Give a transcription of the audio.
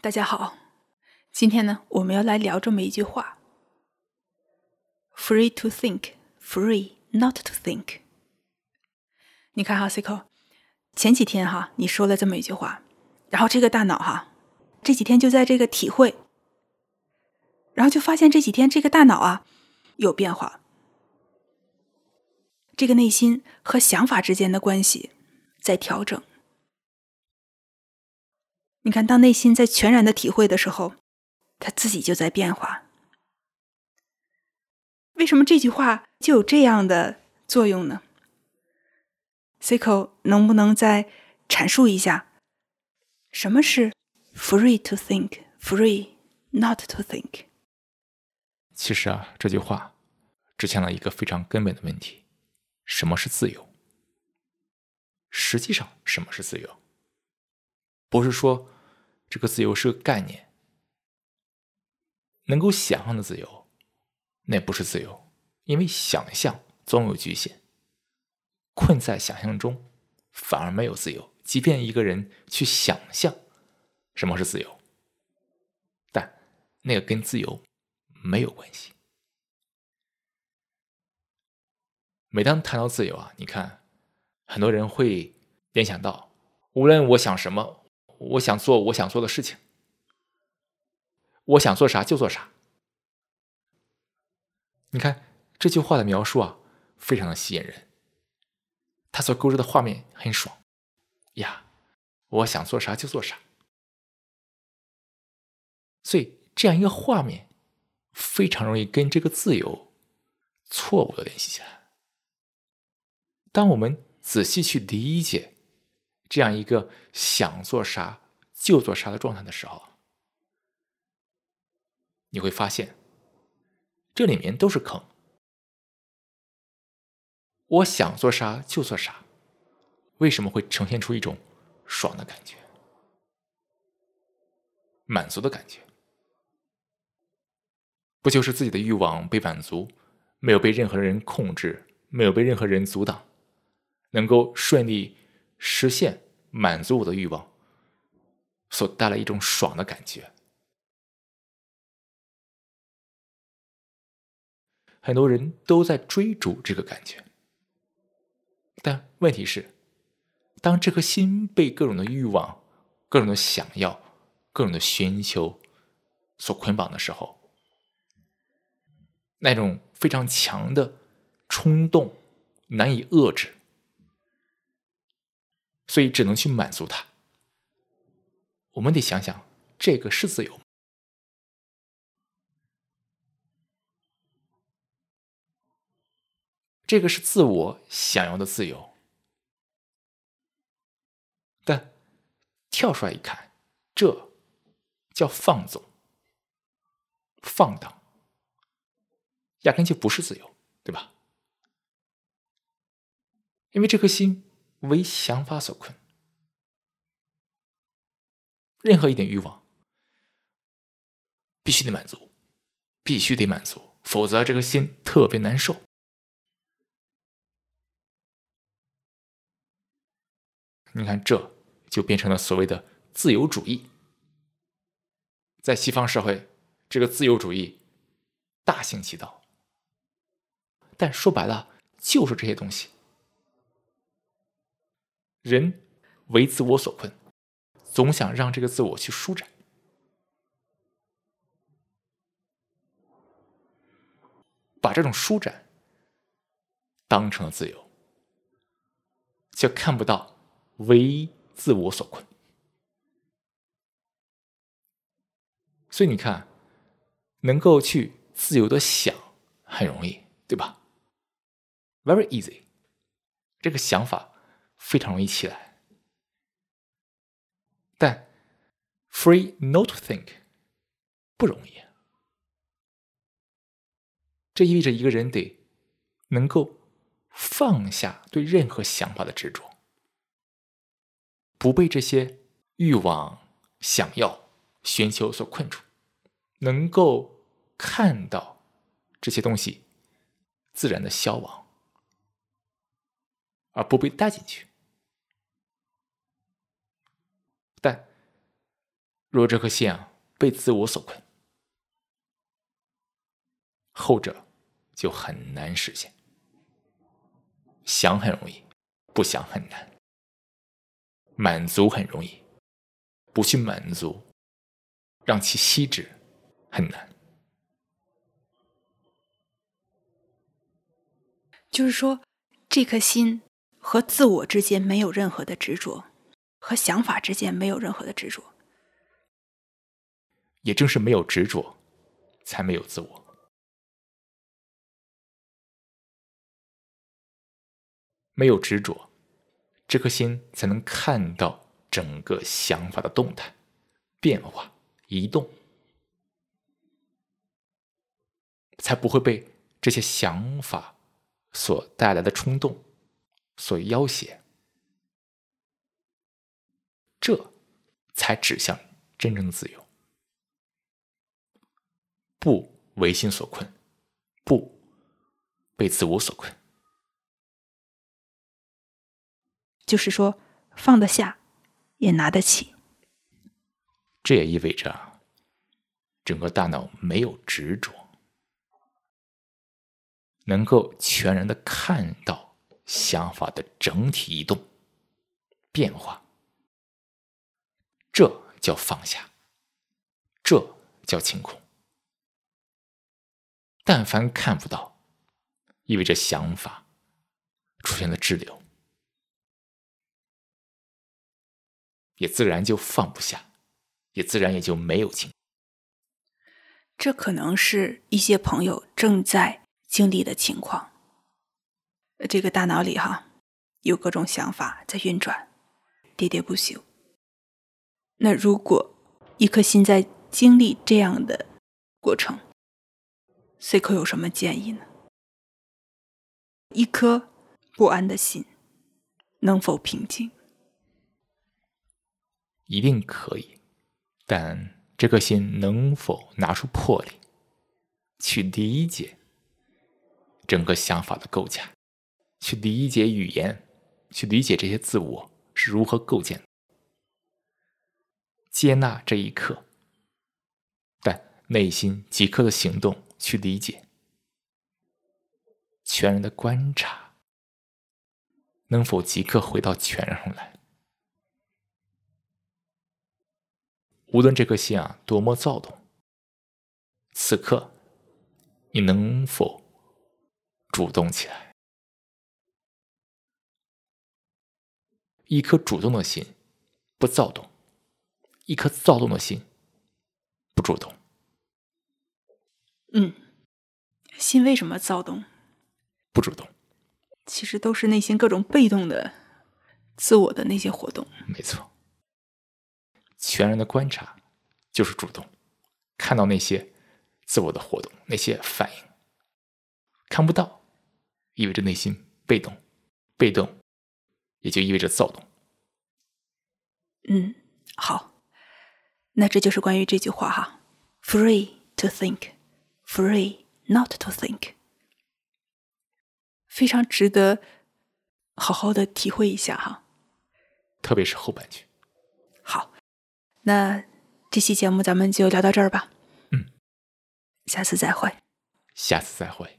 大家好，今天呢，我们要来聊这么一句话：“Free to think, free not to think。”你看哈，Cico，前几天哈，你说了这么一句话，然后这个大脑哈，这几天就在这个体会，然后就发现这几天这个大脑啊有变化，这个内心和想法之间的关系在调整。你看，当内心在全然的体会的时候，他自己就在变化。为什么这句话就有这样的作用呢？Cico 能不能再阐述一下，什么是 free to think, free not to think？其实啊，这句话指向了一个非常根本的问题：什么是自由？实际上，什么是自由？不是说这个自由是个概念，能够想象的自由，那不是自由，因为想象总有局限，困在想象中反而没有自由。即便一个人去想象什么是自由，但那个跟自由没有关系。每当谈到自由啊，你看很多人会联想到，无论我想什么。我想做我想做的事情，我想做啥就做啥。你看这句话的描述啊，非常的吸引人。他所勾勒的画面很爽呀，我想做啥就做啥。所以这样一个画面，非常容易跟这个自由错误的联系起来。当我们仔细去理解。这样一个想做啥就做啥的状态的时候，你会发现，这里面都是坑。我想做啥就做啥，为什么会呈现出一种爽的感觉、满足的感觉？不就是自己的欲望被满足，没有被任何人控制，没有被任何人阻挡，能够顺利。实现满足我的欲望，所带来一种爽的感觉。很多人都在追逐这个感觉，但问题是，当这颗心被各种的欲望、各种的想要、各种的寻求所捆绑的时候，那种非常强的冲动难以遏制。所以只能去满足他。我们得想想，这个是自由吗？这个是自我想要的自由。但跳出来一看，这叫放纵、放荡，压根就不是自由，对吧？因为这颗心。为想法所困，任何一点欲望必须得满足，必须得满足，否则这个心特别难受。你看，这就变成了所谓的自由主义。在西方社会，这个自由主义大行其道，但说白了就是这些东西。人为自我所困，总想让这个自我去舒展，把这种舒展当成了自由，却看不到为自我所困。所以你看，能够去自由的想很容易，对吧？Very easy，这个想法。非常容易起来，但 free not to think 不容易。这意味着一个人得能够放下对任何想法的执着，不被这些欲望、想要、寻求所困住，能够看到这些东西自然的消亡，而不被带进去。但若这颗心啊被自我所困，后者就很难实现。想很容易，不想很难；满足很容易，不去满足，让其息止很难。就是说，这颗心和自我之间没有任何的执着，和想法之间没有任何的执着。也正是没有执着，才没有自我。没有执着，这颗心才能看到整个想法的动态、变化、移动，才不会被这些想法。所带来的冲动，所要挟，这才指向真正的自由。不为心所困，不被自我所困，就是说放得下，也拿得起。这也意味着整个大脑没有执着。能够全然的看到想法的整体移动、变化，这叫放下，这叫清空。但凡看不到，意味着想法出现了滞留，也自然就放不下，也自然也就没有情。这可能是一些朋友正在。经历的情况，这个大脑里哈有各种想法在运转，喋喋不休。那如果一颗心在经历这样的过程，C 口有什么建议呢？一颗不安的心能否平静？一定可以，但这颗心能否拿出魄力去理解？整个想法的构架，去理解语言，去理解这些自我是如何构建的，接纳这一刻，但内心即刻的行动去理解，全然的观察，能否即刻回到全然上来？无论这颗心啊多么躁动，此刻你能否？主动起来，一颗主动的心不躁动，一颗躁动的心不主动。嗯，心为什么躁动？不主动，其实都是内心各种被动的自我的那些活动。没错，全然的观察就是主动，看到那些自我的活动，那些反应，看不到。意味着内心被动，被动也就意味着躁动。嗯，好，那这就是关于这句话哈：free to think, free not to think。非常值得好好的体会一下哈，特别是后半句。好，那这期节目咱们就聊到这儿吧。嗯，下次再会。下次再会。